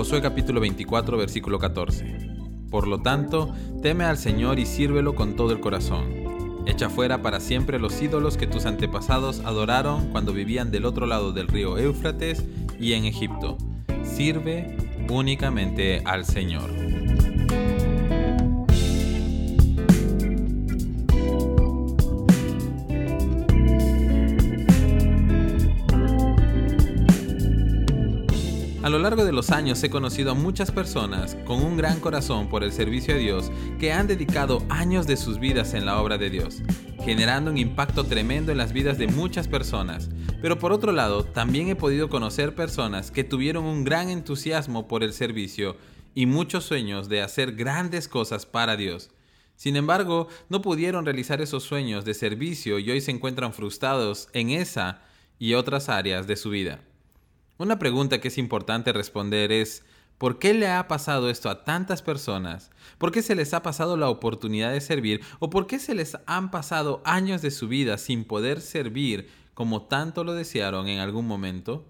Josué capítulo 24 versículo 14. Por lo tanto, teme al Señor y sírvelo con todo el corazón. Echa fuera para siempre los ídolos que tus antepasados adoraron cuando vivían del otro lado del río Éufrates y en Egipto. Sirve únicamente al Señor. A lo largo de los años he conocido a muchas personas con un gran corazón por el servicio a Dios que han dedicado años de sus vidas en la obra de Dios, generando un impacto tremendo en las vidas de muchas personas. Pero por otro lado, también he podido conocer personas que tuvieron un gran entusiasmo por el servicio y muchos sueños de hacer grandes cosas para Dios. Sin embargo, no pudieron realizar esos sueños de servicio y hoy se encuentran frustrados en esa y otras áreas de su vida. Una pregunta que es importante responder es, ¿por qué le ha pasado esto a tantas personas? ¿Por qué se les ha pasado la oportunidad de servir? ¿O por qué se les han pasado años de su vida sin poder servir como tanto lo desearon en algún momento?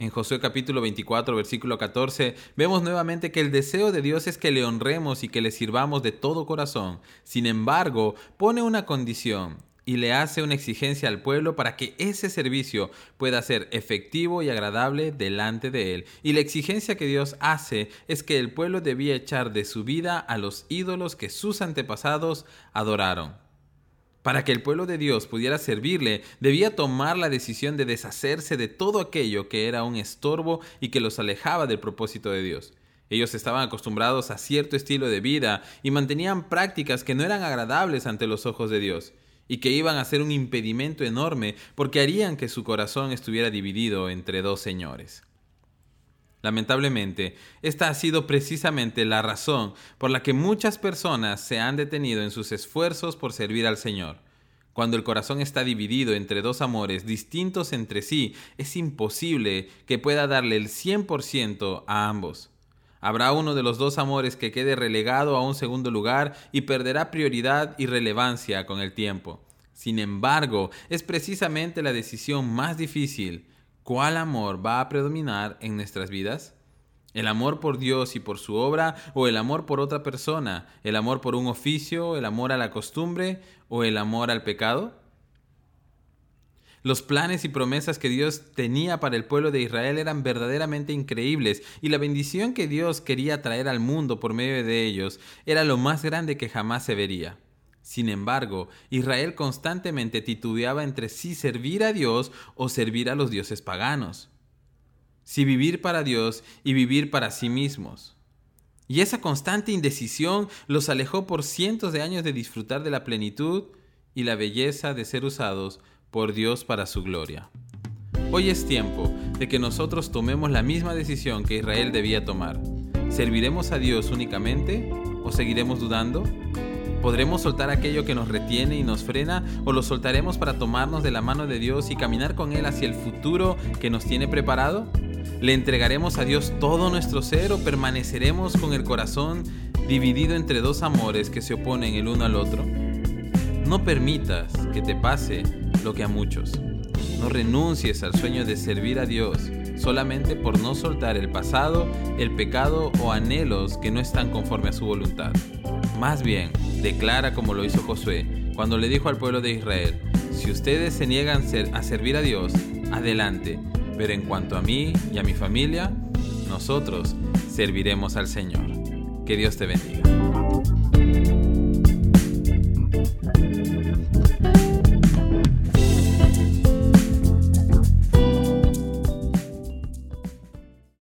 En Josué capítulo 24, versículo 14, vemos nuevamente que el deseo de Dios es que le honremos y que le sirvamos de todo corazón. Sin embargo, pone una condición, y le hace una exigencia al pueblo para que ese servicio pueda ser efectivo y agradable delante de él. Y la exigencia que Dios hace es que el pueblo debía echar de su vida a los ídolos que sus antepasados adoraron. Para que el pueblo de Dios pudiera servirle, debía tomar la decisión de deshacerse de todo aquello que era un estorbo y que los alejaba del propósito de Dios. Ellos estaban acostumbrados a cierto estilo de vida y mantenían prácticas que no eran agradables ante los ojos de Dios y que iban a ser un impedimento enorme porque harían que su corazón estuviera dividido entre dos señores. Lamentablemente, esta ha sido precisamente la razón por la que muchas personas se han detenido en sus esfuerzos por servir al Señor. Cuando el corazón está dividido entre dos amores distintos entre sí, es imposible que pueda darle el 100% a ambos. Habrá uno de los dos amores que quede relegado a un segundo lugar y perderá prioridad y relevancia con el tiempo. Sin embargo, es precisamente la decisión más difícil. ¿Cuál amor va a predominar en nuestras vidas? ¿El amor por Dios y por su obra o el amor por otra persona? ¿El amor por un oficio? ¿El amor a la costumbre o el amor al pecado? Los planes y promesas que Dios tenía para el pueblo de Israel eran verdaderamente increíbles y la bendición que Dios quería traer al mundo por medio de ellos era lo más grande que jamás se vería. Sin embargo, Israel constantemente titubeaba entre si servir a Dios o servir a los dioses paganos. Si vivir para Dios y vivir para sí mismos. Y esa constante indecisión los alejó por cientos de años de disfrutar de la plenitud y la belleza de ser usados por Dios para su gloria. Hoy es tiempo de que nosotros tomemos la misma decisión que Israel debía tomar. ¿Serviremos a Dios únicamente o seguiremos dudando? ¿Podremos soltar aquello que nos retiene y nos frena o lo soltaremos para tomarnos de la mano de Dios y caminar con Él hacia el futuro que nos tiene preparado? ¿Le entregaremos a Dios todo nuestro ser o permaneceremos con el corazón dividido entre dos amores que se oponen el uno al otro? No permitas que te pase lo que a muchos. No renuncies al sueño de servir a Dios solamente por no soltar el pasado, el pecado o anhelos que no están conforme a su voluntad. Más bien, declara como lo hizo Josué cuando le dijo al pueblo de Israel, si ustedes se niegan a servir a Dios, adelante, pero en cuanto a mí y a mi familia, nosotros serviremos al Señor. Que Dios te bendiga.